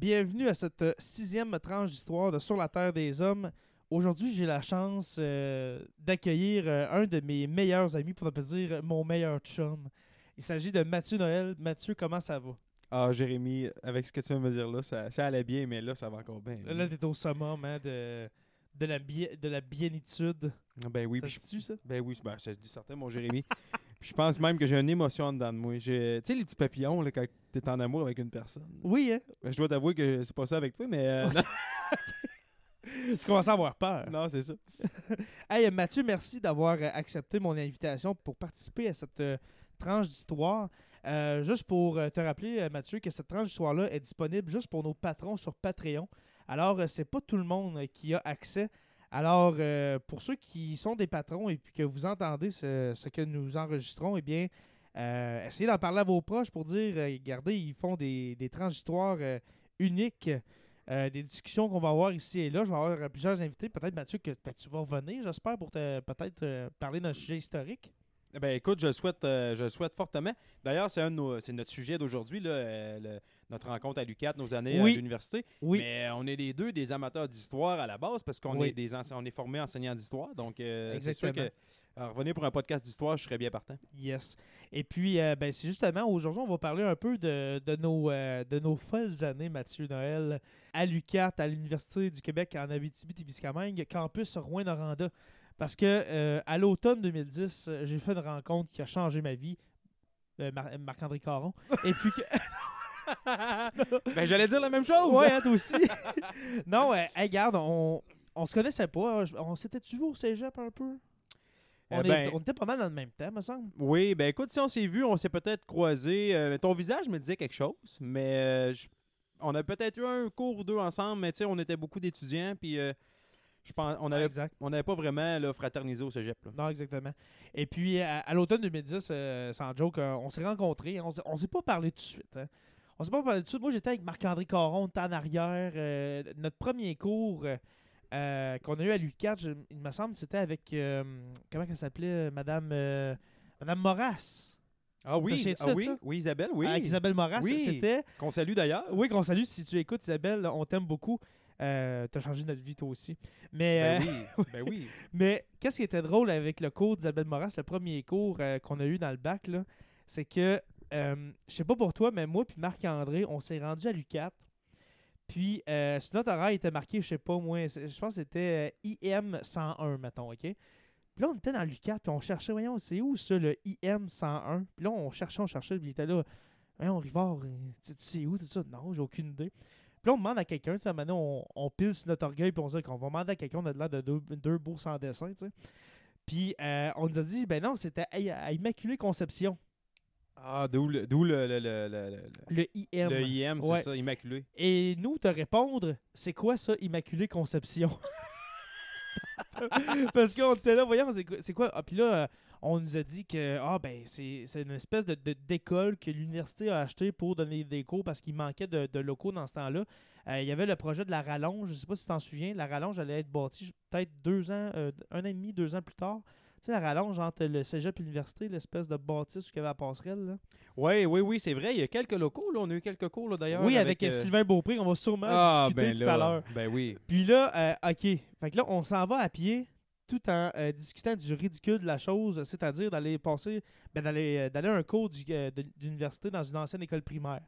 Bienvenue à cette euh, sixième tranche d'histoire de Sur la Terre des Hommes. Aujourd'hui, j'ai la chance euh, d'accueillir euh, un de mes meilleurs amis, pour ne pas dire mon meilleur chum. Il s'agit de Mathieu Noël. Mathieu, comment ça va? Ah, Jérémy, avec ce que tu viens de me dire là, ça, ça allait bien, mais là, ça va encore bien. Là, t'es au summum hein, de, de, la de la bienitude. ben oui, ça se dit ça? ben oui, ben, ça se dit certain, mon Jérémy. Puis je pense même que j'ai une émotion en dedans de moi. J'ai- Tu sais, les petits papillons, là, quand t'es en amour avec une personne. Oui, hein? Ben, je dois t'avouer que c'est pas ça avec toi, mais. euh, non, Je commence à avoir peur. non, c'est ça. Hey, euh, Mathieu, merci d'avoir euh, accepté mon invitation pour participer à cette euh, tranche d'histoire. Euh, juste pour euh, te rappeler, euh, Mathieu, que cette tranche d'histoire-là est disponible juste pour nos patrons sur Patreon. Alors, euh, c'est pas tout le monde euh, qui a accès. Alors, euh, pour ceux qui sont des patrons et puis que vous entendez ce, ce que nous enregistrons, eh bien, euh, essayez d'en parler à vos proches pour dire, euh, regardez, ils font des, des tranches d'histoire euh, uniques. Des discussions qu'on va avoir ici et là. Je vais avoir plusieurs invités. Peut-être, Mathieu, que ben, tu vas revenir, j'espère, pour peut-être parler d'un sujet historique. Ben écoute, je le souhaite, euh, je le souhaite fortement. D'ailleurs, c'est un de nos- c'est notre sujet d'aujourd'hui, là, euh, le- notre rencontre à l'UQAT, nos années Oui. à l'université. Oui. Mais euh, on est les deux des amateurs d'histoire à la base parce qu'on Oui. est des ense- on est formés enseignants d'histoire. Donc euh, c'est sûr Exactement. que revenir pour un podcast d'histoire, je serais bien partant. Yes. Et puis, euh, ben, c'est justement, aujourd'hui, on va parler un peu de, de nos, euh, de nos folles années, Mathieu Noël, à l'UQAT, à l'Université du Québec en Abitibi-Témiscamingue, campus Rouen-Noranda. Parce que euh, à l'automne 2010, euh, j'ai fait une rencontre qui a changé ma vie. Euh, Mar- Marc-André Caron. Et puis que... ben j'allais dire la même chose. Ouais, hein, toi aussi. non, euh, hey, regarde, on, on se connaissait pas. hein. On s'était-tu vu au cégep un peu? On, est- ben- on était pas mal dans le même temps, me semble. Oui, ben écoute, si on s'est vu, on s'est peut-être croisé. Ton visage me disait quelque chose, mais euh, je- on a peut-être eu un cours ou deux ensemble, mais tu sais, on était beaucoup d'étudiants, puis euh, je pense, on avait, exact. on n'avait pas vraiment là, fraternisé au cégep. là. Non, exactement. Et puis, à, à l'automne 2010, euh, sans joke, euh, on s'est rencontrés. On s'est- on s'est pas parlé tout de suite. hein. On s'est pas parlé tout de suite. Moi, j'étais avec Marc-André Caron, on en arrière. euh, notre premier cours euh, qu'on a eu à l'UQAT, je- il me semble, c'était avec. comment elle s'appelait Madame, Madame Moras. Ah oui, ah oui, oui, Isabelle, oui. Avec Isabelle Moras. Oui. C'était. Qu'on salue d'ailleurs. Oui, qu'on salue si tu écoutes, Isabelle. On t'aime beaucoup. Euh, T'as changé notre vie, toi aussi. Mais. Ben euh, oui, ben oui. mais qu'est-ce qui était drôle avec le cours d'Isabelle Moras, le premier cours euh, qu'on a eu dans le bac, là, c'est que, euh, je sais pas pour toi, mais moi puis Marc-André, on s'est rendu à l'UQAT. Puis, euh, sur notre horaire, il était marqué, je sais pas, moi, je pense que c'était euh, IM 101, mettons, OK? Puis là, on était dans l'UQAT, puis on cherchait, voyons, c'est où ça, le IM 101? Puis là, on cherchait, on cherchait, puis il était là, voyons, Rivard, tu sais où, tout ça? Non, j'ai aucune idée. Puis là, on demande à quelqu'un, tu sais, maintenant, on, on pile sur notre orgueil, puis on se dit qu'on va demander à quelqu'un, on a l'air de deux, deux beaux sans dessin, tu sais. Puis euh, on nous a dit, ben non, c'était à, à Immaculée Conception, Ah, d'où le, d'où le, le, le, le, le- le IM. le IM, c'est Ouais. ça, immaculé. Et nous, te répondre, c'est quoi ça, Immaculée Conception? Parce qu'on était là, voyons, c'est quoi? c'est quoi? Ah, puis là, euh, on nous a dit que ah, ben, c'est une espèce de, d'école que l'université a acheté pour donner des cours parce qu'il manquait de, de locaux dans ce temps-là. Euh, il y avait le projet de la rallonge, je sais pas si tu t'en souviens, la rallonge allait être bâtie peut-être deux ans, euh, un an et demi, deux ans plus tard. Tu sais, la rallonge entre le cégep et l'université, l'espèce de bâtisse où il y avait la passerelle. Là. Oui, oui, oui, c'est vrai. Il y a quelques locaux, là. On a eu quelques cours, d'ailleurs. Oui, avec, euh, euh, Sylvain Beaupré, on va sûrement Ah, discuter ben tout là, à l'heure. Ben oui. Puis là, euh, OK. Fait que là, on s'en va à pied tout en euh, discutant du ridicule de la chose, c'est-à-dire d'aller passer, ben, d'aller, euh, d'aller à un cours du- euh, de- d'université dans une ancienne école primaire.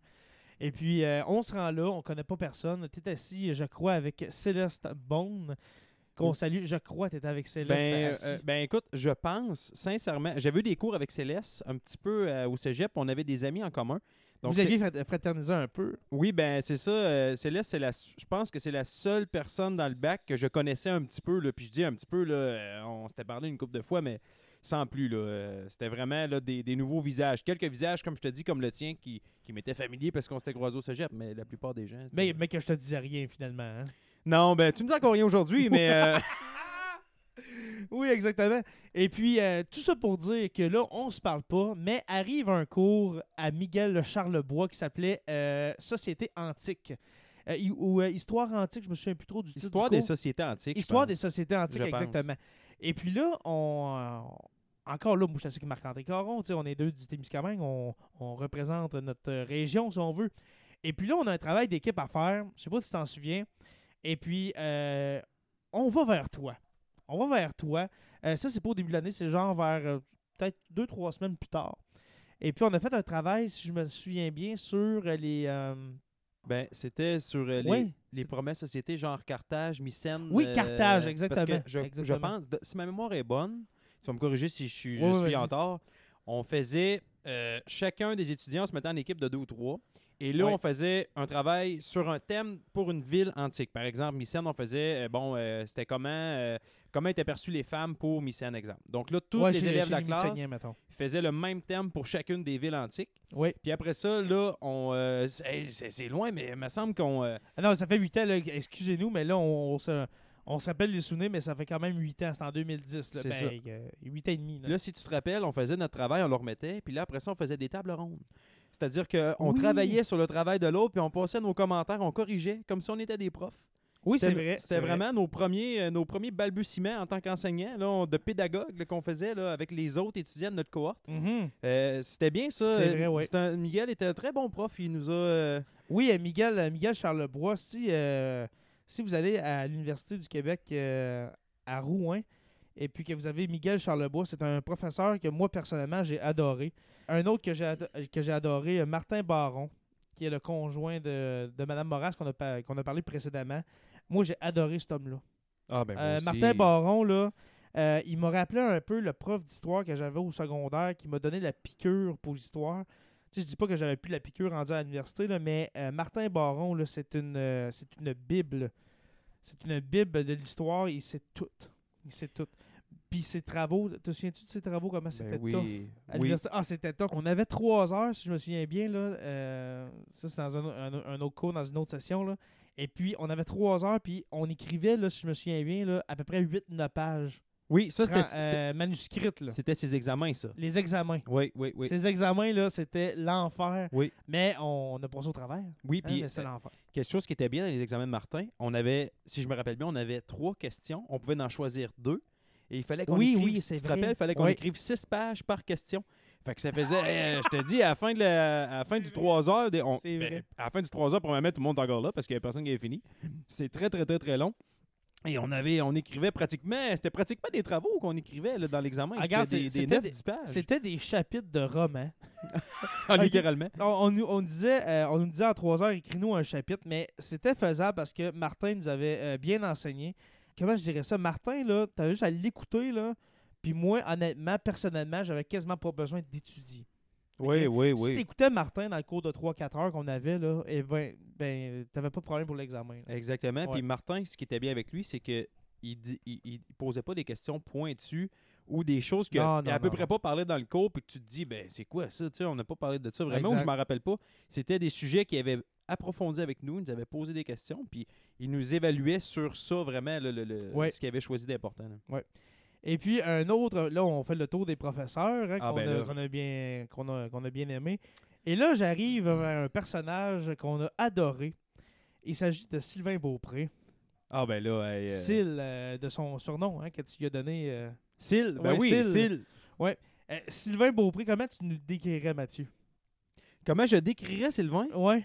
Et puis, euh, on se rend là, on connaît pas personne. Tu es assis, je crois, avec Céleste Bone, qu'on salue. Je crois tu avec Céleste. Ben, assis. ben écoute, je pense sincèrement, j'avais eu des cours avec Céleste un petit peu au cégep, on avait des amis en commun. Donc Vous aviez frat- fraternisé un peu? Oui, ben c'est ça. euh, Céleste, c'est la, je pense que c'est la seule personne dans le bac que je connaissais un petit peu. Là, puis je dis un petit peu, là, euh, on s'était parlé une couple de fois, mais sans plus. Là, euh, c'était vraiment là, des, des nouveaux visages. Quelques visages, comme je te dis, comme le tien, qui, qui m'étaient familiers parce qu'on s'était croisés au cégep, mais la plupart des gens. Mais, mais que je te disais rien, finalement. hein. Non, ben tu me dis encore rien aujourd'hui, mais. euh, Oui, exactement. Et puis, euh, tout ça pour dire que là, on se parle pas, mais arrive un cours à Miguel Charlebois qui s'appelait euh, Société antique. Euh, ou Histoire antique, je me souviens plus trop du titre Histoire des cours. sociétés antiques. Histoire des sociétés antiques, Je pense. exactement. Et puis là, on... encore là, moi, je assis avec Marc-André Caron, sais, on est deux du Témiscamingue, on, on représente notre région, si on veut. Et puis là, on a un travail d'équipe à faire. Je sais pas si tu t'en souviens. Et puis, on va vers toi. On va vers toi. Euh, ça, c'est pas au début de l'année, c'est genre vers euh, peut-être deux, trois semaines plus tard. Et puis, on a fait un travail, si je me souviens bien, sur les. euh, Ben, c'était sur les, les premières sociétés, genre Carthage, Mycène. Oui, Carthage, parce que exactement, je, je exactement. pense, de- si ma mémoire est bonne, tu vas me corriger si je suis, je suis en tort, on faisait, chacun des étudiants se mettait en équipe de deux ou trois. Et là, on faisait un travail sur un thème pour une ville antique. Par exemple, Mycène, on faisait, bon, euh, c'était comment, euh, comment étaient perçues les femmes pour Mycène, exemple. Donc là, tous ouais, les élèves de la classe faisaient le même thème pour chacune des villes antiques. Oui. Puis après ça, là, on, euh, c'est loin, mais il me semble qu'on... euh, Ah non, ça fait 8 ans, excusez-nous, mais là, on, on se, on se rappelle les souvenirs, mais ça fait quand même 8 ans, c'est en 2010. Là, C'est ben, ça. euh, 8 ans et demi. là. Là, si tu te rappelles, on faisait notre travail, on le remettait, puis là, après ça, on faisait des tables rondes. C'est-à-dire qu'on Oui. travaillait sur le travail de l'autre, puis on passait nos commentaires, on corrigeait, comme si on était des profs. Oui, c'est vrai. C'était vrai. vraiment nos premiers, euh, nos premiers balbutiements en tant qu'enseignant, de pédagogue qu'on faisait là, avec les autres étudiants de notre cohorte. Mhm. Euh, C'était bien ça. C'est vrai, un- Miguel était un très bon prof. Il nous a. euh, Oui, Miguel, Miguel Charlebois, si, euh, si vous allez à l'Université du Québec à Rouen, et puis que vous avez Miguel Charlebois, c'est un professeur que moi, personnellement, j'ai adoré. Un autre que j'ai que j'ai adoré, Martin Baron, qui est le conjoint de, de Mme Moras qu'on a, a parlé précédemment. Moi, j'ai adoré cet homme-là. Ah, ben, Euh. Martin Baron, là, euh, il m'a rappelé un peu le prof d'histoire que j'avais au secondaire qui m'a donné la piqûre pour l'histoire. Tu sais, je dis pas que j'avais plus la piqûre rendue à l'université, mais euh, Martin Baron, là, c'est une, c'est une bible. C'est une bible de l'histoire. Il sait tout. Il sait tout. Puis ses travaux, te souviens-tu de ses travaux, comment Ben c'était oui. tough? à Oui. l'université? Ah, c'était tough. On avait trois heures, si je me souviens bien. Là, euh, ça, c'est dans un, un- un autre cours, dans une autre session. Là. Et puis, on avait trois heures, puis on écrivait, là, si je me souviens bien, là, à peu près 8-9 pages. Oui, ça, c'était euh, manuscrites. Là. c'était ses examens, ça. Les examens. Oui, oui, oui. Ces examens-là, c'était l'enfer. Oui. Mais on a passé au travers. Oui, hein, puis c'est euh, l'enfer. quelque chose qui était bien dans les examens de Martin, on avait, si je me rappelle bien, on avait trois questions. On pouvait en choisir deux. Et il fallait qu'on Oui, écrive, oui, si tu te rappelles, il fallait qu'on Oui. écrive six pages par question. Fait que ça faisait, eh, je te dis, à la fin, de la, à la fin du 3 heures, des- on- ben, à la fin du 3 heures, probablement, tout le monde est encore là parce qu'il n'y avait personne qui avait fini. C'est très, très, très, très long. Et on avait, on écrivait pratiquement, c'était pratiquement des travaux qu'on écrivait là, dans l'examen. Ah, regarde, C'était des, c'est- des c'était 9-10 pages, C'était des chapitres de romans. Ah, littéralement. On, on nous- on disait, euh, on nous disait en trois heures, écris-nous un chapitre, mais c'était faisable parce que Martin nous avait euh, bien enseigné. Comment je dirais ça? Martin, là, t'avais juste à l'écouter, là. Puis moi, honnêtement, personnellement, j'avais quasiment pas besoin d'étudier. Oui, oui, Si oui. t'écoutais Martin dans le cours de 3-4 heures qu'on avait, là, eh ben, ben t'avais pas de problème pour l'examen. Exactement. Puis Martin, ce qui était bien avec lui, c'est que il, dit- il, il posait pas des questions pointues ou des choses qu'il Non, a non, à peu non, près pas parlé dans le cours, puis que tu te dis, ben c'est quoi ça, tu sais, on n'a pas parlé de ça vraiment, ou je m'en rappelle pas. C'était des sujets qu'il avait approfondis avec nous, il nous avait posé des questions, puis il nous évaluait sur ça vraiment, le, le- le- Ouais. ce qu'il avait choisi d'important. là. Et puis un autre, là, on fait le tour des professeurs hein, Ah, qu'on ben a, qu'on a bien, qu'on a, qu'on a bien aimé. Et là, j'arrive vers un personnage qu'on a adoré. Il s'agit de Sylvain Beaupré. Ah ben là, euh, Syl, euh, de son surnom hein, que tu lui as donné. euh. Syl, ben Ouais, oui, Syl. Syl. Euh, Sylvain Beaupré, comment tu nous décrirais, Mathieu? Comment je décrirais Sylvain? Ouais.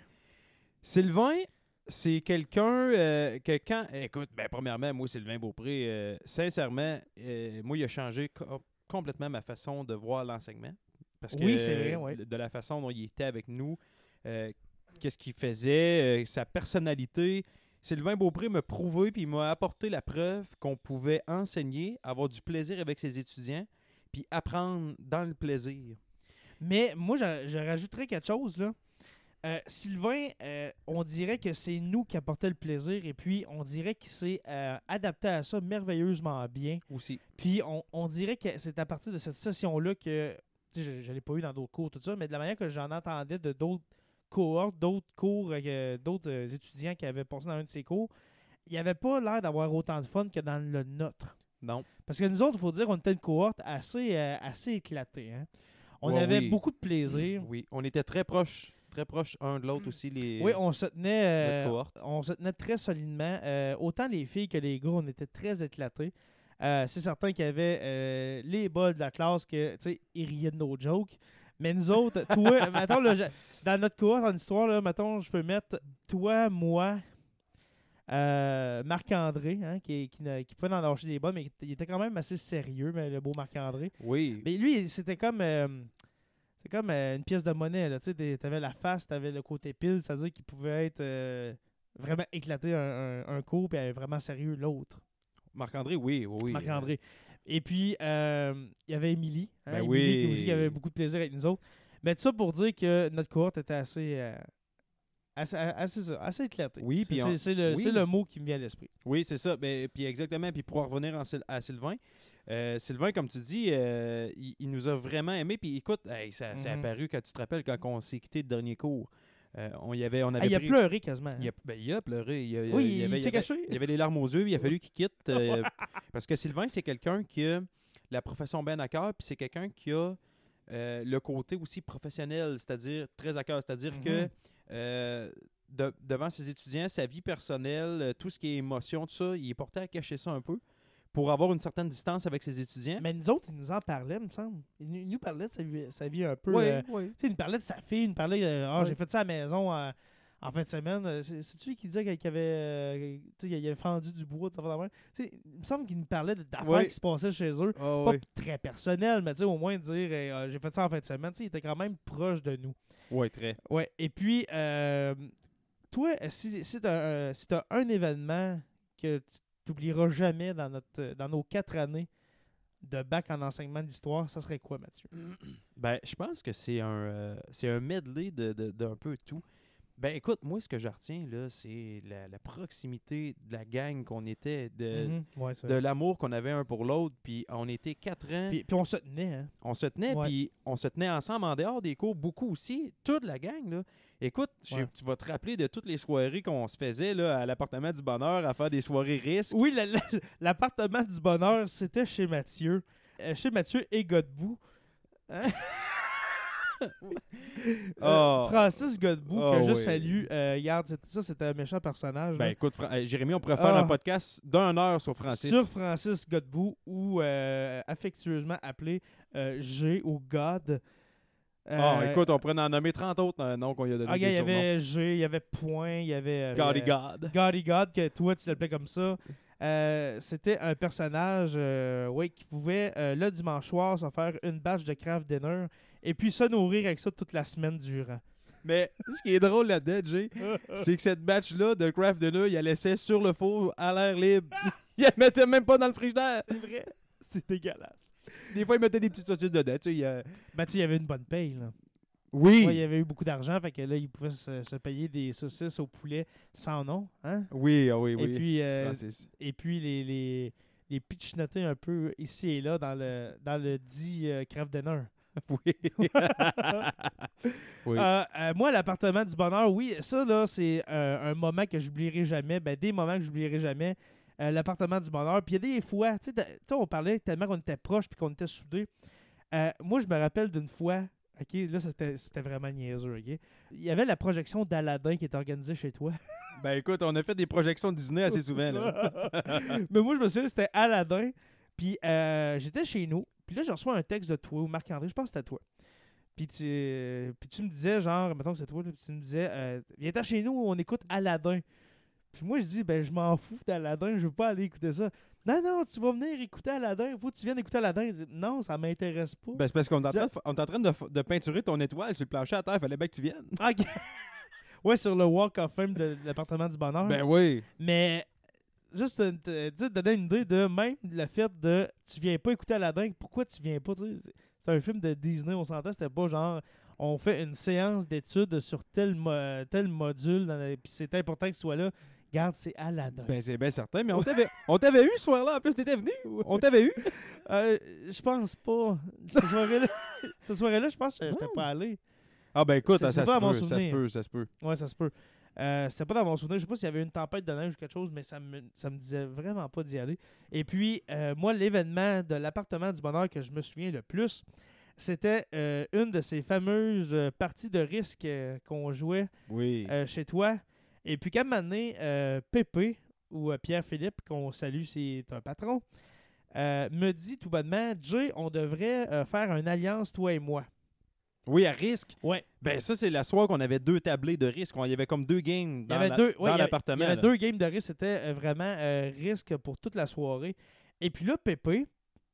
Sylvain, c'est quelqu'un euh, que quand. Écoute, ben, premièrement, moi, Sylvain Beaupré, euh, sincèrement, euh, moi, il a changé co- complètement ma façon de voir l'enseignement. Parce que Oui, c'est vrai, ouais. de la façon dont il était avec nous, qu'est-ce qu'il faisait, sa personnalité. Sylvain Beaupré m'a prouvé puis il m'a apporté la preuve qu'on pouvait enseigner, avoir du plaisir avec ses étudiants, puis apprendre dans le plaisir. Mais moi, je, je rajouterais quelque chose, là. Euh, Sylvain, euh, on dirait que c'est nous qui apportait le plaisir et puis on dirait qu'il s'est euh, adapté à ça merveilleusement bien. Aussi. Puis on, on dirait que c'est à partir de cette session-là que, tu sais, je ne l'ai pas eu dans d'autres cours, tout ça, mais de la manière que j'en entendais de d'autres cohortes, d'autres cours, euh, d'autres étudiants qui avaient passé dans un de ces cours, il n'y avait pas l'air d'avoir autant de fun que dans le nôtre. Non. Parce que nous autres, il faut dire, on était une cohorte assez, assez éclatée. hein. On Ouais, avait oui. beaucoup de plaisir. Oui, on était très proches, très proches un de l'autre aussi, les Oui, on se tenait, euh, on se tenait très solidement. Euh, autant les filles que les gars, on était très éclatés. Euh, c'est certain qu'il y avait les bols de la classe que, tu sais, ils riaient de nos jokes. Mais nous autres, toi, mettons, là, dans notre cohorte en histoire, là, mettons, je peux mettre toi, moi, euh, Marc-André, hein, qui, qui, n'a- qui pouvait en lâcher des bonnes, mais il était quand même assez sérieux, mais le beau Marc-André. Oui. Mais lui, c'était comme, euh, c'est comme euh, une pièce de monnaie. là. Tu t'avais la face, t'avais le côté pile, c'est-à-dire qu'il pouvait être euh, vraiment éclaté un, un, un coup, être vraiment sérieux l'autre. Marc-André, oui, oui. oui. Marc-André. Et puis, euh, il y avait Émilie. hein, Ben Émilie qui oui. aussi avait beaucoup de plaisir avec nous autres. Mais tout ça pour dire que notre cohorte était assez, euh, assez, assez, assez éclatée. Oui, puis C'est on- le, oui. c'est le mot qui me vient à l'esprit. Oui, c'est ça. Ben, puis exactement. Puis pour en revenir en à Sylvain, euh, Sylvain, comme tu dis, euh, il, il nous a vraiment aimé. Puis écoute, hey, ça, ça a Mhm. apparu quand tu te rappelles quand on s'est quitté le dernier cours. Euh, on y avait, on avait Ah, il a pris- pleuré quasiment. hein. Il a, ben, il a pleuré. Il, a- Oui, il, s'est caché. Il avait des larmes aux yeux. Il a fallu qu'il quitte. parce que Sylvain, c'est quelqu'un qui a la profession bien à cœur. Puis c'est quelqu'un qui a le côté aussi professionnel, c'est-à-dire très à cœur. C'est-à-dire que Mhm. de- devant ses étudiants, sa vie personnelle, tout ce qui est émotion, tout ça, il est porté à cacher ça un peu pour avoir une certaine distance avec ses étudiants. Mais nous autres, il nous en parlait, me semble. Il nous, parlait de sa vie, sa vie un peu. Oui, euh, oui. Tu sais, il nous parlait de sa fille, il nous parlait de Ah, Ouais. j'ai fait ça à la maison euh, en fin de semaine. Euh, C'est- C'est-tu qui disait qu'il avait, euh, il avait fendu du bois, de ça Il me semble qu'il nous parlait de- d'affaires qui se passaient chez eux. Ah, Pas oui. très personnel, mais au moins dire ah, j'ai fait ça en fin de semaine. Tu sais, il était quand même proche de nous. Ouais, très. Ouais. Et puis, euh, toi, si, si tu as, un événement que tu n'oublieras jamais dans, notre, dans nos quatre années de bac en enseignement d'histoire, ça serait quoi, Mathieu? Ben, je pense que c'est un, euh, c'est un medley de- de- d'un peu tout. Ben, écoute, moi, ce que je retiens, là, c'est la, la proximité de la gang qu'on était, de, Mhm. Ouais, c'est de l'amour qu'on avait un pour l'autre. Puis on était quatre ans, Puis, puis on se tenait, hein? on se tenait, Ouais. puis on se tenait ensemble en dehors des cours, beaucoup aussi, toute la gang, là. Écoute, je- Ouais. tu vas te rappeler de toutes les soirées qu'on se faisait là, à l'appartement du bonheur à faire des soirées risques. Oui, la- la- l'appartement du bonheur, c'était chez Mathieu. Euh, chez Mathieu et Godbout. Hein? Euh, Oh. Francis Godbout, Oh, que je oui. salue. Euh, regarde, ça, c'était un méchant personnage. Ben là. écoute, Fra- Jérémy, on pourrait faire Ah. un podcast d'une heure sur Francis. Sur Francis Godbout, ou affectueusement appelé G ou God. Ah, Euh, écoute, on pourrait en nommer 30 autres euh, noms qu'on lui a donné ah, il y avait G, il y avait Point, il y avait. euh, euh, God. Gaudy God, que toi tu l'appelais comme ça. Euh, C'était un personnage euh, ouais, qui pouvait, euh, le dimanche soir, se faire une bâche de craft dinner et puis se nourrir avec ça toute la semaine durant. Mais ce qui est drôle là-dedans, Jay, c'est que cette batch-là de Craft Dinner, il la laissait sur le four à l'air libre. il la mettait même pas dans le frigidaire. C'est vrai. C'est dégueulasse. Des fois, il mettait des petites saucisses dedans. Tu sais, Ben, tu sais, il y avait une bonne paye. Là. Oui. Ouais, il y avait eu beaucoup d'argent, fait que là, il pouvait se, se payer des saucisses au poulet sans nom. Hein? Oui, ah oui, Et oui. puis, euh, et puis les, les, les pitchnoter un peu ici et là dans le, dans le dit euh, craft dinner. Oui. oui. Euh, euh, moi, l'appartement du bonheur, oui, ça, là, c'est euh, un moment que j'oublierai jamais. Ben, des moments que j'oublierai jamais. Euh, l'appartement du bonheur. Puis il y a des fois, tu sais, t'as- on parlait tellement qu'on était proches puis qu'on était soudés. Euh, moi, je me rappelle d'une fois, OK, là, c'était c'était vraiment niaiseux, OK? Il y avait la projection d'Aladin qui était organisée chez toi. Ben écoute, on a fait des projections Disney assez souvent. Là. Mais moi, je me souviens, c'était Aladdin. Puis euh, j'étais chez nous. Puis là, je reçois un texte de toi ou Marc-André, je pense que c'était toi. Puis tu, euh, puis tu me disais, genre, mettons que c'est toi, là, puis tu me disais, euh, viens chez nous, on écoute Aladdin. Puis moi, je dis, ben, je m'en fous d'Aladdin, je veux pas aller écouter ça. Non, non, tu vas venir écouter Aladdin, faut que tu viennes écouter Aladdin. Non, ça m'intéresse pas. Ben, c'est parce qu'on est en train, de, fa- on est en train de, peinturer ton étoile sur le plancher à terre. Fallait bien que tu viennes. Ok. ouais, sur le Walk of Fame de l'appartement du bonheur. Ben oui. Mais juste te, te- te donner une idée de même le fait de tu viens pas écouter Aladdin, pourquoi tu viens pas? C'est un film de Disney, on s'entend, c'était pas genre on fait une séance d'études sur tel, mo- tel module, puis c'est important que ce soit là. Garde, c'est Aladdin. Ben c'est bien certain. Mais on t'avait, on t'avait eu ce soir-là. En plus, t'étais venu. On t'avait eu. Euh, je pense pas. Cette soirée-là, je pense que j'étais pas allé. Ah ben écoute, ça, se peut, ça se peut, ça se peut. Ouais, ça se peut. Euh, c'était pas dans mon souvenir. Je sais pas s'il y avait une tempête de neige ou quelque chose, mais ça me, ça me disait vraiment pas d'y aller. Et puis, euh, moi, l'événement de l'appartement du bonheur que je me souviens le plus, c'était euh, une de ces fameuses parties de risque qu'on jouait Oui. chez toi. Et puis, quand m'a donné, euh, Pépé, ou euh, Pierre-Philippe, qu'on salue, c'est un patron, euh, me dit tout bonnement Jay, on devrait faire une alliance, toi et moi. Oui, à risque? Ouais. Ben ça, c'est la soirée qu'on avait deux tablés de risque. Il y avait comme deux games dans avait la- deux, ouais, dans il y avait- l'appartement. Il y avait deux games de risque. C'était vraiment euh, risque pour toute la soirée. Et puis là, Pépé,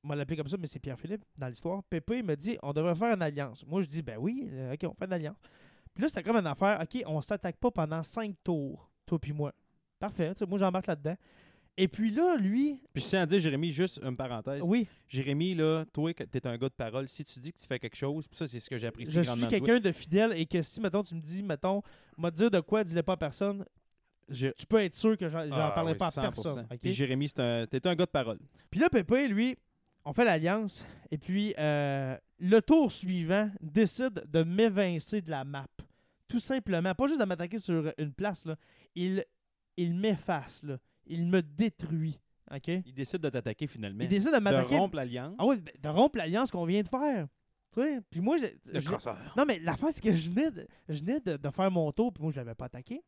on va l'appeler comme ça, mais c'est Pierre-Philippe dans l'histoire. Pépé me dit on devrait faire une alliance. Moi, je dis ben oui, ok, on fait une alliance. Puis là, c'était comme une affaire ok, on s'attaque pas pendant cinq tours, toi puis moi. Parfait, moi j'embarque là-dedans. Et puis là, lui, Puis je tiens à dire, Jérémy, juste une parenthèse. oui, Jérémy, là, toi, tu es un gars de parole. Si tu dis que tu fais quelque chose, puis ça, c'est ce que j'apprécie je suis quelqu'un de fidèle et que si, mettons, tu me dis, mettons, m'a dire de quoi, dis-le pas à personne, Je- tu peux être sûr que j'en j'en Ah, parlerai oui, pas à 100%. personne. Puis Jérémy, c'est un... t'es un gars de parole. Puis là, Pépé, lui, on fait l'alliance. Et puis, euh, le tour suivant décide de m'évincer de la map. Tout simplement. Pas juste de m'attaquer sur une place. Là. Il, il m'efface. là. Il me détruit. OK? Il décide de t'attaquer finalement. Il décide de de m'attaquer. rompre l'alliance. Ah oui, de rompre l'alliance qu'on vient de faire. Tu sais? Puis moi, je, Le je- non, mais l'affaire, c'est que je venais, de, je venais de, de faire mon tour, puis moi, je l'avais pas attaqué.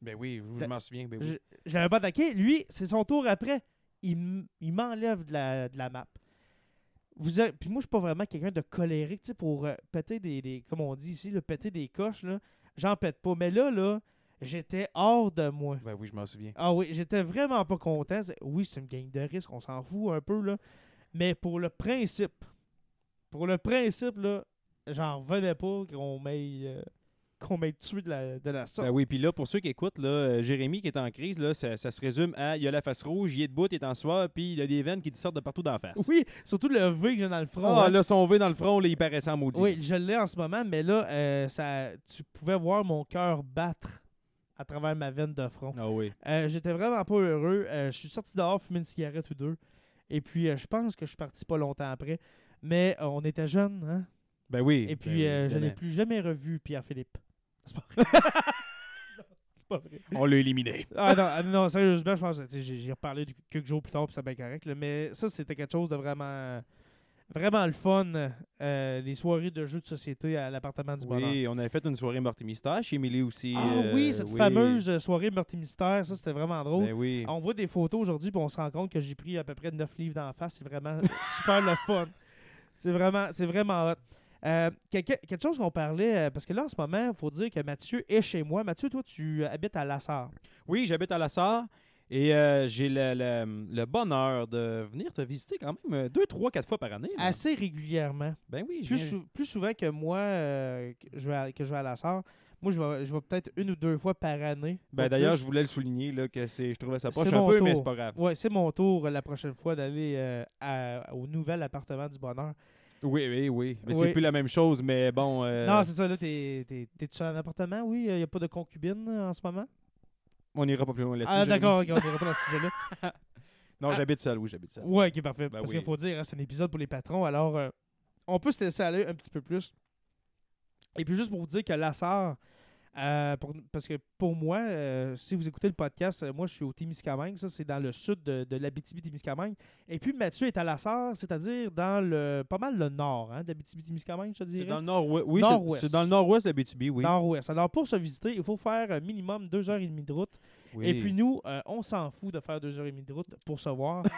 Ben oui, je Ben, m'en souviens. Ben oui. Je, je l'avais pas attaqué. Lui, c'est son tour après. Il, il m'enlève de la, de la map. Vous puis moi, je suis pas vraiment quelqu'un de colérique, tu sais, pour euh, péter des, des- comme on dit ici, le péter des coches, là. J'en pète pas. Mais là, là, j'étais hors de moi. Ben oui, je m'en souviens. Ah oui, j'étais vraiment pas content. Oui, c'est une game de risque, on s'en fout un peu, là. Mais pour le principe, pour le principe, là, j'en revenais pas qu'on m'ait euh, qu'on m'ait tué de la, de la sorte. Ben oui, puis là, pour ceux qui écoutent, là, euh, Jérémy qui est en crise, là, ça, ça se résume à il a la face rouge, il est debout, il est en soie, puis il a des veines qui te sortent de partout d'en face. Oui, surtout le V que j'ai dans le front. Ah, hein. là, son V dans le front, là, il paraissait en maudit. Oui, je l'ai en ce moment, mais là, euh, ça, tu pouvais voir mon cœur battre à travers ma veine de front. Ah oui. Euh, J'étais vraiment pas heureux. Euh, je suis sorti dehors fumer une cigarette ou deux. Et puis, euh, je pense que je suis parti pas longtemps après. Mais on était jeunes, hein? Ben oui. Et ben puis, euh, je n'ai plus jamais revu Pierre-Philippe. C'est pas vrai. Non, pas vrai. On l'a éliminé. Ah non, ah non, sérieusement, je pense que j'ai reparlé du- quelques jours plus tard, puis c'est bien correct. là. mais ça, c'était quelque chose de vraiment, vraiment le fun. euh, les soirées de jeux de société à l'appartement du bonheur. Oui, on avait fait une soirée Morty Mystère chez Émilie aussi. Ah euh, oui, cette oui. fameuse soirée meurtre mystère, ça c'était vraiment drôle. Ben oui. On voit des photos aujourd'hui, puis on se rend compte que j'ai pris à peu près 9 livres d'en face. C'est vraiment super le fun. C'est vraiment, c'est vraiment hot. Euh, quelque, quelque chose qu'on parlait, euh, parce que là en ce moment, il faut dire que Mathieu est chez moi. Mathieu, toi, tu habites à Lassar. Oui, j'habite à La Sarre et euh, j'ai le, le- le bonheur de venir te visiter quand même euh, deux, trois, quatre fois par année. là. Assez régulièrement. Ben oui, Plus, sou- plus souvent que moi, euh, que, je vais à, que je vais à Lassar. Moi, je vais, je vais peut-être une ou deux fois par année. Ben d'ailleurs, je voulais le souligner là, que c'est, je trouvais ça poche un peu, tour. mais c'est pas grave. Ouais, c'est mon tour euh, la prochaine fois d'aller euh, au nouvel appartement du bonheur. Oui, oui, oui. Mais Oui. c'est plus la même chose, mais bon. euh, Non, c'est ça, là, t'es, t'es, t'es-tu en appartement? Oui, il n'y a pas de concubine euh, en ce moment? on n'ira pas plus loin là-dessus. Ah, d'accord, ok, on ira pas dans ce sujet-là. Non, Ah. j'habite seul, oui, j'habite seul. Ouais, ok, parfait. Ben Parce oui. qu'il faut dire, hein, c'est un épisode pour les patrons, alors euh, on peut se laisser aller un petit peu plus. Et puis juste pour vous dire que Lassar, euh, pour- parce que pour moi, euh, si vous écoutez le podcast, euh, moi je suis au Témiscamingue, ça c'est dans le sud de, de l'Abitibi-Témiscamingue. Et puis Mathieu est à Lassar, c'est-à-dire dans le pas mal le nord hein, d'Abitibi-Témiscamingue, je te C'est dirais. dans le nord-ouest. Oui, c'est- Nord-ouest. c'est dans le nord-ouest d'Abitibi, oui. Nord-ouest. Alors pour se visiter, il faut faire minimum deux heures et demie de route. Oui. Et puis nous, euh, on s'en fout de faire deux heures et demie de route pour se voir.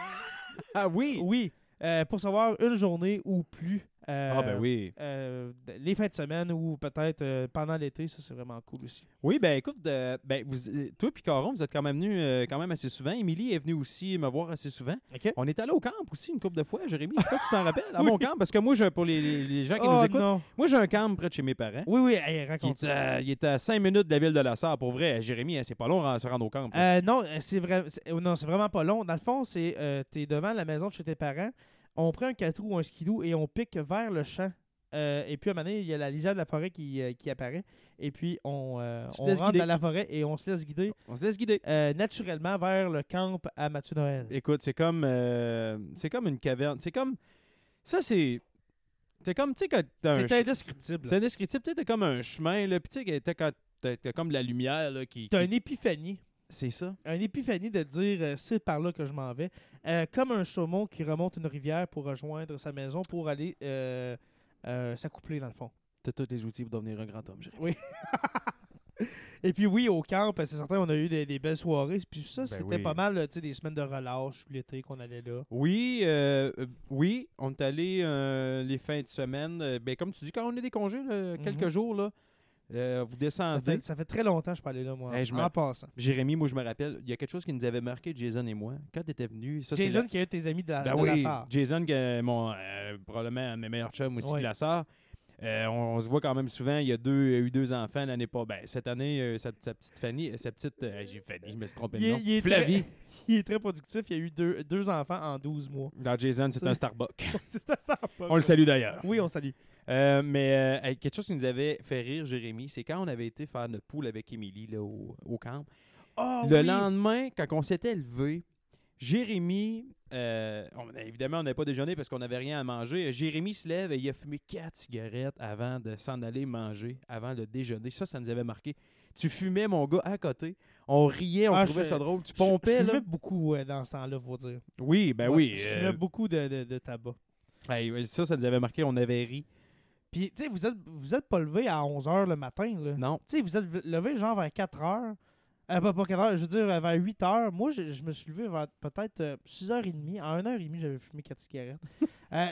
Ah oui! oui, euh, pour se voir une journée ou plus. Euh, Ah ben oui. euh, les fins de semaine ou peut-être euh, pendant l'été, ça c'est vraiment cool aussi. Oui, ben écoute, euh, ben, vous, euh, toi et Caron, vous êtes quand même venus euh, quand même assez souvent. Émilie est venue aussi me voir assez souvent. On est allé au camp aussi une couple de fois, Jérémy. Je sais pas si tu t'en rappelles. À Oui. mon camp, parce que moi, pour les, les- gens qui oh nous écoutent, non! moi j'ai un camp près de chez mes parents. Oui, oui, hey, raconte. est, à- il est à 5 minutes de la ville de la Sarre. Pour vrai, Jérémy, hein, c'est pas long à se rendre au camp. Euh, non, euh, c'est vrai, c'est- euh, non, c'est vraiment pas long. Dans le fond, c'est euh, t'es devant la maison de chez tes parents, on prend un 4 roues ou un skidoo et on pique vers le champ. Euh, et puis à un moment donné, il y a la lisière de la forêt qui, euh, qui apparaît. Et puis on, euh, on rentre guider. dans la forêt et on se laisse guider On se laisse guider. euh, naturellement vers le camp à Mathieu Noël. Écoute, c'est comme, euh, c'est comme une caverne. C'est comme. Ça, c'est. C'est comme, tu sais. C'est indescriptible. C'est indescriptible. Tu comme un chemin, là. Puis tu sais, quand- t'as comme de la lumière, là, qui. T'as qui- une épiphanie. C'est ça. Une épiphanie de dire euh, c'est par là que je m'en vais. Euh, comme un saumon qui remonte une rivière pour rejoindre sa maison pour aller euh, s'accoupler dans le fond. T'as tous les outils pour devenir un grand homme, Jérémy. Et puis oui, au camp, c'est certain, on a eu des, des belles soirées. Puis ça, Ben c'était oui. pas mal, tu sais, des semaines de relâche l'été qu'on allait là. Oui, euh, oui, on est allé euh, les fins de semaine. ben, comme tu dis, quand on a des congés, là, quelques Mhm. jours, là, euh, vous Ça descendez. fait, ça fait très longtemps que je allé là, moi, Hey, je en passant. Jérémy, moi, je me rappelle, il y a quelque chose qui nous avait marqué, Jason et moi, quand tu étais venu. Ça, Jason la- qui a eu tes amis de la, Ben de oui, la Sarre. Jason, qui est mon, euh, probablement un de mes meilleurs chums aussi de la SAR. Euh, on, on se voit quand même souvent. Il y a deux, il y a eu deux enfants l'année pas. Ben, cette année, euh, sa, sa petite Fanny, sa petite. j'ai Fanny, je me suis trompé de est- nom. est Flavie. Il est très productif. Il a eu deux, deux enfants en 12 mois. Dans Jason, c'est un Starbucks. C'est un Starbucks. on le salue d'ailleurs. Oui, on salue. Euh, mais euh, quelque chose qui nous avait fait rire, Jérémy, c'est quand on avait été faire notre poule avec Émilie là, au, au camp. Ah le oui. lendemain, quand on s'était levé, Jérémy, euh, on- évidemment, on n'avait pas déjeuné parce qu'on n'avait rien à manger. Jérémy se lève et il a fumé quatre cigarettes avant de s'en aller manger, avant le déjeuner. Ça, ça nous avait marqué. Tu fumais, mon gars, à côté. On riait, on Ah, trouvait je- ça drôle. Tu Je- pompais, je là? fumais beaucoup ouais, dans ce temps-là, faut dire. Oui, ben Ouais, oui. Je euh, fumais beaucoup de, de, de tabac. hey, ça, ça nous avait marqué. On avait ri. Puis, tu sais, vous êtes, vous êtes pas levé à 11h le matin, là. Non. Tu sais, vous êtes levé genre vers 4 heures. Euh, pas, pas 4 heures, je veux dire vers 8 heures. Moi, je, je me suis levé vers peut-être euh, 6h30. À 1h30, j'avais fumé 4 cigarettes. Euh,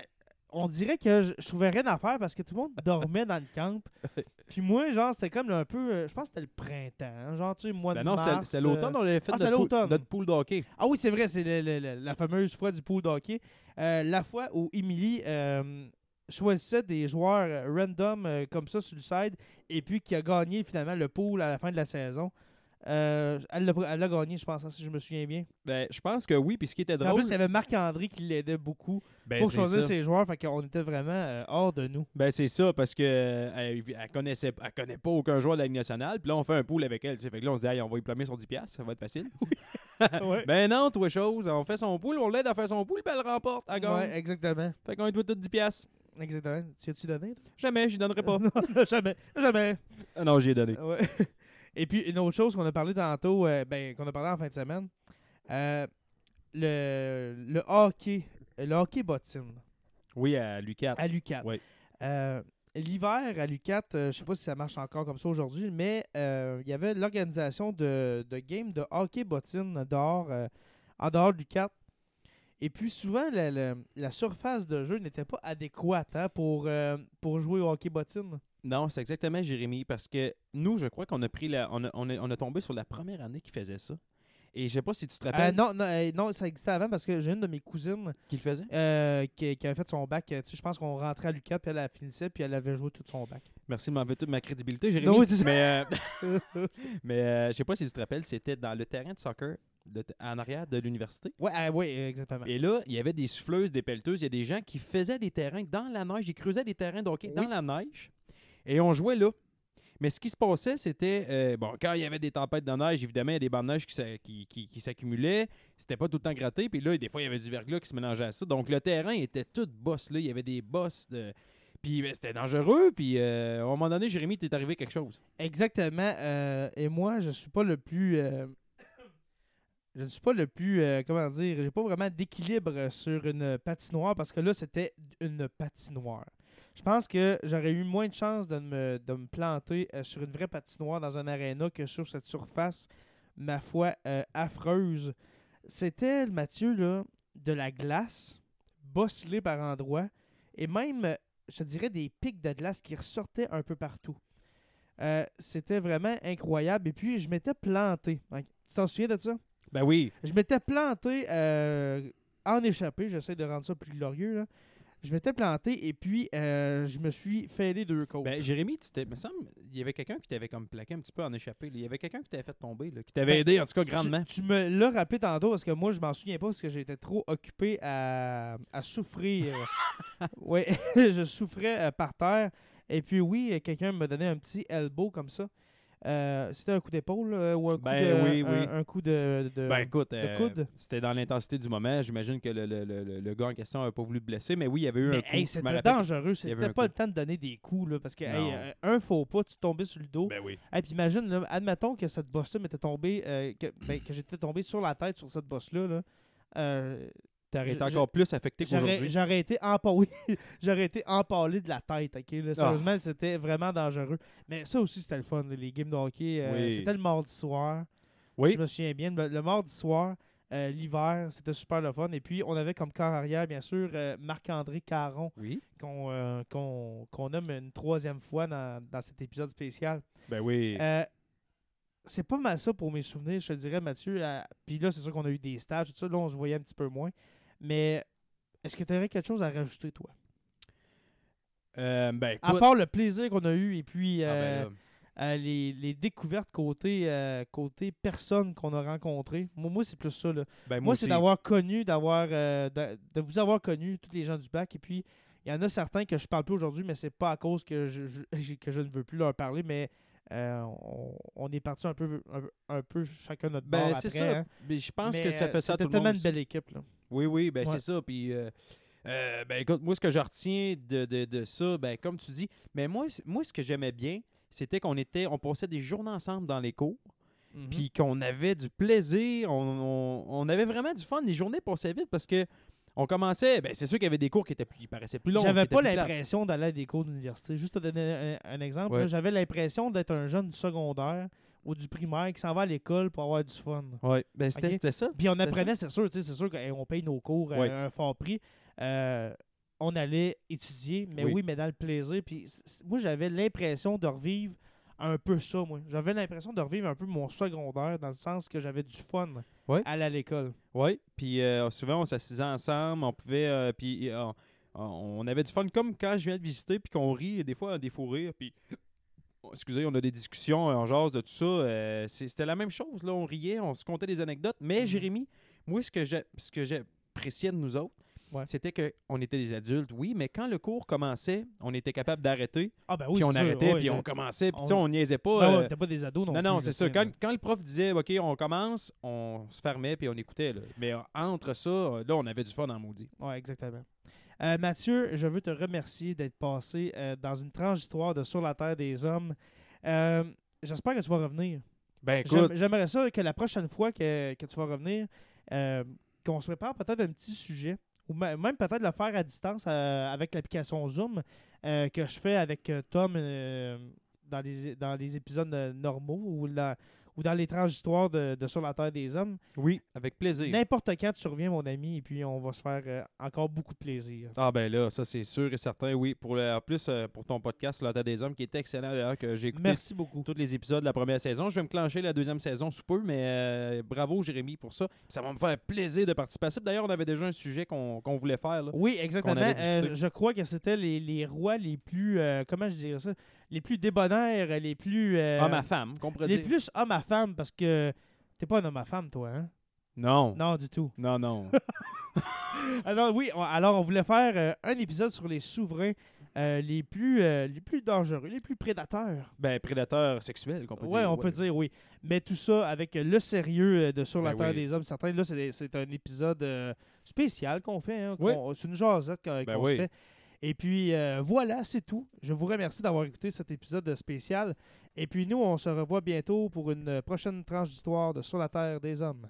on dirait que je, je trouvais rien à faire parce que tout le monde dormait dans le camp. Puis moi, genre, c'était comme un peu. euh, je pense que c'était le printemps. hein, genre, tu sais, mois Ben de non, mars. c'était c'était l'automne, euh, on avait fait ah, c'est notre, pool, notre pool d'hockey. Ah oui, c'est vrai, c'est la fameuse fois du pool d'hockey. Euh, la fois où Emily euh, choisissait des joueurs random euh, comme ça sur le side et puis qui a gagné finalement le pool à la fin de la saison. Euh, elle l'a gagné, je pense, hein, si je me souviens bien. Ben, je pense que oui. Puis ce qui était En drôle. plus, il y avait Marc-André qui l'aidait beaucoup ben, pour choisir ça. ses joueurs. Fait qu'on était vraiment euh, hors de nous. Ben c'est ça parce que euh, elle, elle connaissait elle connaît pas aucun joueur de la Ligue nationale puis là on fait un pool avec elle, fait que là on se dit hey, on va y plumer son 10 piastres, ça va être facile. ouais. ben non, toi chose, on fait son pool, on l'aide à faire son pool, puis elle remporte, elle gagne. Ouais, exactement. Fait qu'on est tout 10 piastres. Exactement. Tu as-tu donné? toi? Jamais, j'y donnerai pas. Non, jamais. Jamais. Ah non, j'y ai donné. Ouais. Et puis, une autre chose qu'on a parlé tantôt, euh, ben, qu'on a parlé en fin de semaine, euh, le, le hockey, le hockey bottine Oui, à Lucat. à l'UCAT. Oui. Euh, L'hiver à l'UCAT, euh, je sais pas si ça marche encore comme ça aujourd'hui, mais il y avait l'organisation de, de games de hockey bottine dehors, en dehors du CAT. Et puis souvent, la, la- la surface de jeu n'était pas adéquate hein, pour, pour jouer au hockey bottine. Non, c'est exactement Jérémy parce que nous, je crois qu'on a pris la on a, on a, on a tombé sur la première année qui faisait ça. Et je sais pas si tu te Euh, rappelles non, non, euh, non, ça existait avant parce que j'ai une de mes cousines qui le faisait? euh, qui, qui avait fait son bac. tu sais, Je pense qu'on rentrait à l'UQAT, puis elle, elle finissait, puis elle avait joué tout son bac. Merci de m'enlever toute ma crédibilité, Jérémy. Non, oui, mais euh, mais je sais pas si tu te rappelles, c'était dans le terrain de soccer de- en arrière de l'université. Ah, ouais, exactement. Et là, il y avait des souffleuses, des pelleteuses. Il y a des gens qui faisaient des terrains dans la neige. Ils creusaient des terrains de hockey Oui. dans la neige. Et on jouait là. Mais ce qui se passait, c'était. euh, bon, quand il y avait des tempêtes de neige, évidemment, il y a des bandes de neige qui, qui, qui- s'accumulaient. C'était pas tout le temps gratté. Puis là, des fois, il y avait du verglas qui se mélangeait à ça. Donc, le terrain était tout boss. Là. Il y avait des bosses. Puis ben, c'était dangereux. Puis euh, à un moment donné, Jérémy, t'est arrivé quelque chose. Exactement. euh, et moi, je suis pas le plus. je ne suis pas le plus. comment dire J'ai pas vraiment d'équilibre sur une patinoire parce que là, c'était une patinoire. Je pense que j'aurais eu moins de chances de me, de me planter euh, sur une vraie patinoire dans un aréna que sur cette surface, ma foi, euh, affreuse. C'était, Mathieu, là, de la glace, bosselée par endroits, et même, je te dirais, des pics de glace qui ressortaient un peu partout. Euh, C'était vraiment incroyable. Et puis, je m'étais planté. Tu t'en souviens de ça? Ben oui. Je m'étais planté en échappé. J'essaie de rendre ça plus glorieux. Là. Je m'étais planté et puis euh, je me suis fait les deux côtes. Ben, Jérémy, tu t'es- me semble, il y avait quelqu'un qui t'avait comme plaqué un petit peu en échappé. là. Il y avait quelqu'un qui t'avait fait tomber, là, qui t'avait Ben, aidé, en tout cas, grandement. Tu, tu me l'as rappelé tantôt parce que moi, je m'en souviens pas parce que j'étais trop occupé à, à souffrir. oui, je souffrais euh, par terre. Et puis, oui, quelqu'un me donnait un petit elbow comme ça. Euh, C'était un coup d'épaule là, ou un coup, Ben de, oui, un, oui. un coup de. de- Ben écoute, de euh, coude. c'était dans l'intensité du moment. J'imagine que le, le, le, le- le gars en question n'avait pas voulu te blesser, mais oui, il y avait eu un mais coup. hey, me c'était dangereux. C'était pas coup. le temps de donner des coups là, parce que hey, euh, un faux pas, tu tombais sur le dos. Ben oui. Et puis imagine, là, admettons que cette bosse-là m'était tombée, euh, que, ben, que j'étais tombé sur la tête sur cette bosse-là. Là, euh, T'aurais été encore plus affecté qu'aujourd'hui. j'aurais été empa- oui, j'aurais été empalé de la tête, ok? là. sérieusement, c'était vraiment dangereux. Mais ça aussi, c'était le fun, les games de hockey. euh, Oui. C'était le mardi soir. Oui. Je me souviens bien. Le, le mardi soir, euh, l'hiver, c'était super le fun. Et puis, on avait comme corps arrière, bien sûr, euh, Marc-André Caron, Oui. qu'on nomme une troisième fois dans, dans cet épisode spécial. Ben oui. C'est pas mal ça pour mes souvenirs, je te dirais, Mathieu. Puis là, c'est sûr qu'on a eu des stages, tout ça. Là, on se voyait un petit peu moins. Mais est-ce que tu aurais quelque chose à rajouter, toi? Euh, ben À part le plaisir qu'on a eu et puis Ah, ben euh, euh, les, les découvertes côté, euh, côté personnes qu'on a rencontrées. Moi, moi c'est plus ça. Là. Ben, Moi, c'est d'avoir connu, d'avoir de, de vous avoir connu, tous les gens du bac. Et puis, il y en a certains que je parle plus aujourd'hui, mais c'est pas à cause que je, je- que je ne veux plus leur parler, mais euh, on, on est parti un peu, un, un peu chacun notre bord Ben, après. c'est ça. hein. Mais je pense Mais, que ça fait ça c'était tout le monde. tellement une belle équipe. Là. Oui, oui, ben Ouais. c'est ça. Puis, euh, euh, ben écoute, moi, ce que je retiens de, de, de ça, ben comme tu dis, mais moi, moi ce que j'aimais bien, c'était qu'on était, on passait des journées ensemble dans les cours, Mhm. puis qu'on avait du plaisir, on, on- on avait vraiment du fun. Les journées passaient vite parce que on commençait, ben c'est sûr qu'il y avait des cours qui étaient plus, qui paraissaient plus longs. J'avais pas l'impression d'aller à des cours d'université. Juste te donner un, un exemple, Ouais. j'avais l'impression d'être un jeune secondaire ou du primaire qui s'en va à l'école pour avoir du fun. Ouais, ben c'était ça. Puis on apprenait, c'est sûr, tu sais, c'est sûr qu'on paye nos cours à Ouais. un fort prix. Euh, on allait étudier, mais oui, Oui. mais dans le plaisir. Puis moi, j'avais l'impression de revivre un peu ça, moi. J'avais l'impression de revivre un peu mon secondaire dans le sens que j'avais du fun Ouais. à aller à l'école. Oui, puis euh, souvent on s'assisait ensemble, on pouvait, euh, puis euh, on, on avait du fun comme quand je viens de visiter, puis qu'on rit, et des fois des fous rires, puis excusez, on a des discussions en jase de tout ça. euh, C'était la même chose, là, on riait, on se contait des anecdotes. Mais Mhm. Jérémy, moi ce que j'appréciais de nous autres, Ouais. c'était qu'on était des adultes, oui, mais quand le cours commençait, on était capable d'arrêter, Ah ben oui, puis on arrêtait, ouais, puis ouais. on commençait, puis On- tu sais, on niaisait pas. Ben ouais, euh, pas des ados non non, non, c'est ça. Quand, quand le prof disait, OK, on commence, on se fermait puis on écoutait. là. Mais euh, entre ça, euh, là, on avait du fun en maudit. Oui, exactement. Euh, Mathieu, je veux te remercier d'être passé euh, dans une tranche d'histoire de Sur la Terre des Hommes. Euh, J'espère que tu vas revenir. Ben J'aime- J'aimerais ça que la prochaine fois que, que tu vas revenir, qu'on se prépare peut-être un petit sujet, ou me- même peut-être le faire à distance avec l'application Zoom que je fais avec Tom dans, les, dans les épisodes normaux ou, la- ou dans les tranches d'histoire de, de Sur la Terre des Hommes. oui, avec plaisir. N'importe quand tu reviens, mon ami, et puis on va se faire euh, encore beaucoup de plaisir. Ah ben là, ça c'est sûr et certain, oui. Pour le, en plus, euh, pour ton podcast, La Terre des Hommes, qui était excellent d'ailleurs, que j'ai écouté Merci beaucoup. tous les épisodes de la première saison. Je vais me clencher la deuxième saison sous peu, mais euh, bravo Jérémy pour ça. Ça va me faire plaisir de participer à ça. D'ailleurs, on avait déjà un sujet qu'on qu'on voulait faire. Là. Oui, exactement. Euh, je crois que c'était les, les rois les plus, euh, comment je dirais ça, les plus débonnaires, les plus... euh, Homme à femme, qu'on pourrait les dire. plus homme à femme, parce que t'es pas un homme à femme, toi, hein? Non. Non, du tout. Non, non. Alors oui, on, alors on voulait faire euh, un épisode sur les souverains euh, les, plus, euh, les plus dangereux, les plus prédateurs. ben, prédateur sexuel, qu'on peut Ouais, dire. on peut dire oui. Mais tout ça avec le sérieux euh, de Sur la Ben Terre oui. des Hommes. Certains, là, c'est c'est un épisode euh, spécial qu'on fait. hein, Oui. C'est une jasette qu'on Ben qu'on oui. se fait. Et puis, euh, voilà, c'est tout. Je vous remercie d'avoir écouté cet épisode spécial. Et puis, nous, on se revoit bientôt pour une prochaine tranche d'histoire de Sur la Terre des Hommes.